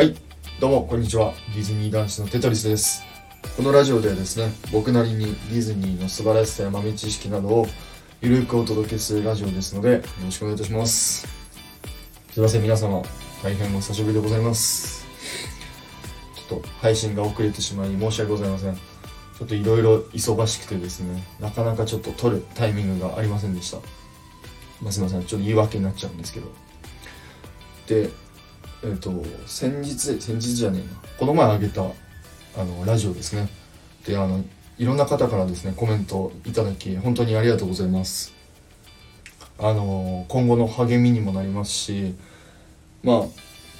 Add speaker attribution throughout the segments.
Speaker 1: はい、どうも、こんにちは。ディズニー男子のテトリスです。このラジオではですね、僕なりにディズニーの素晴らしさや豆知識などをゆるくお届けするラジオですので、よろしくお願いいたします。すいません、皆様、大変お久しぶりでございます。ちょっと配信が遅れてしまい申し訳ございません。ちょっといろいろ忙しくてですね、なかなかちょっと撮るタイミングがありませんでした。まあ、すいません、ちょっと言い訳になっちゃうんですけど。で、えっ、と、先日、先日じゃねえな。この前あげた、あの、ラジオですね。で、あの、いろんな方からですね、コメントいただき、本当にありがとうございます。あの、今後の励みにもなりますし、まあ、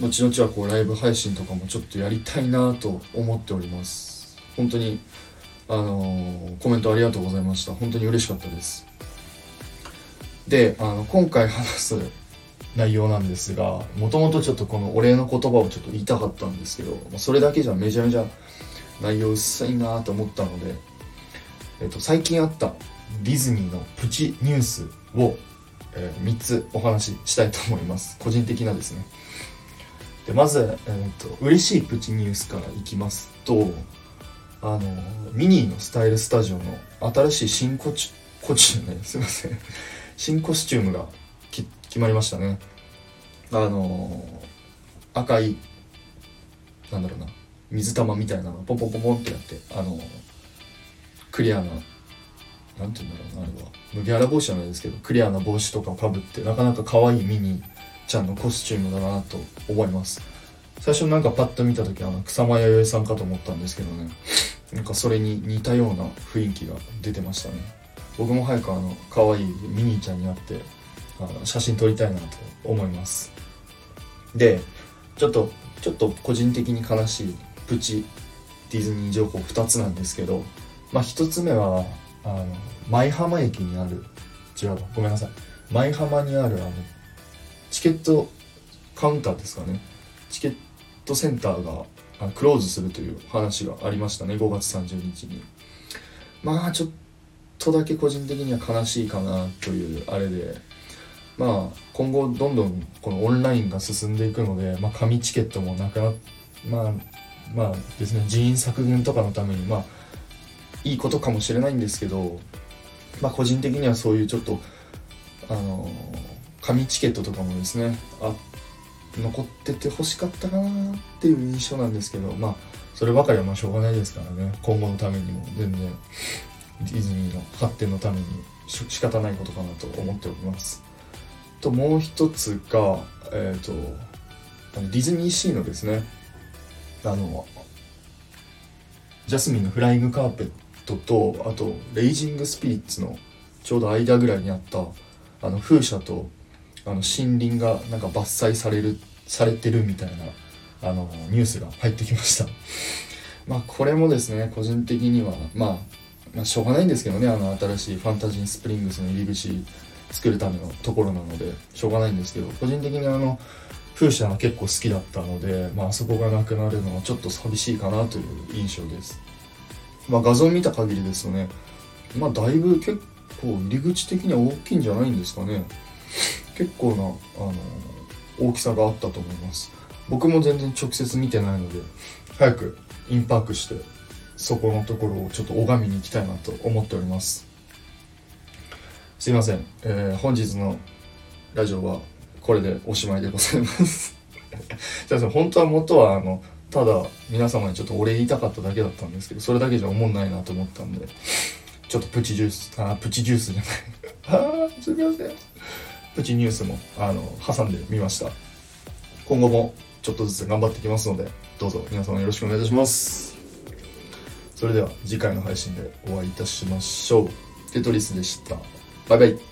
Speaker 1: 後々はこう、ライブ配信とかもちょっとやりたいなと思っております。本当に、あの、コメントありがとうございました。本当に嬉しかったです。で、あの、今回話す内容なんですがもともとちょっとこのお礼の言葉をちょっと言いたかったんですけどそれだけじゃめちゃめちゃ内容薄いなと思ったので、えっと、最近あったディズニーのプチニュースを、え3つお話ししたいと思います。個人的なですね。でまず、えっと嬉しいプチニュースからいきますとあのミニーのスタイルスタジオの新しい新コチコチュねすいません。新コスチュームが決まりましたね。あのー赤いなんだろうな水玉みたいなのポンポンポンポンってやってあのークリアななんて言うんだろうなあれは。麦わら帽子じゃないですけどクリアな帽子とかをかぶってなかなか可愛いミニーちゃんのコスチュームだなと思います。最初なんかパッと見た時あの草間彌生さんかと思ったんですけどね。なんかそれに似たような雰囲気が出てましたね。僕も早くあの可愛いミニーちゃんに会って写真撮りたいなと思います。でちょっとちょっと個人的に悲しいプチディズニー情報2つなんですけどまあ1つ目はあの舞浜駅にある違うごめんなさい。舞浜にあるあのチケットカウンターですかね。チケットセンターがクローズするという話がありましたね。5月30日に。まあちょっとだけ個人的には悲しいかなというあれで。まあ今後どんどんこのオンラインが進んでいくので、まあ、紙チケットもなくなまあまあですね人員削減とかのためにまあいいことかもしれないんですけどまあ個人的にはそういうちょっとあの紙チケットとかもですねあ残ってて欲しかったかなっていう印象なんですけどまあそればかりはまあしょうがないですからね今後のためにも全然ディズニーの発展のために仕方ないことかなと思っております。ともう一つが、えっ、とディズニーシーのですねあのジャスミンのフライングカーペットとあとレイジングスピリッツのちょうど間ぐらいにあったあの風車とあの森林がなんか伐採されるされてるみたいなあのニュースが入ってきました。まあこれもですね個人的にはまあまあしょうがないんですけどねあの新しいファンタジースプリングスの入り口作るためのところなのでしょうがないんですけど個人的にあの風車が結構好きだったので、まあそこがなくなるのはちょっと寂しいかなという印象です。まあ画像を見た限りですとねまあだいぶ結構入り口的には大きいんじゃないんですかね。結構なあの大きさがあったと思います。僕も全然直接見てないので早くインパークしてそこのところをちょっと拝みに行きたいなと思っております。すいません、えー本日のラジオはこれでおしまいでございます。すいません。本当は元はあのただ皆様にちょっとお礼言いたかっただけだったんですけどそれだけじゃ思んないなと思ったんでちょっとプチジュースあプチジュースじゃない。あーすみません。プチニュースもあの挟んでみました。今後もちょっとずつ頑張っていきますのでどうぞ皆様よろしくお願いいたします。それでは次回の配信でお会いいたしましょう。テトリスでした。バイバイ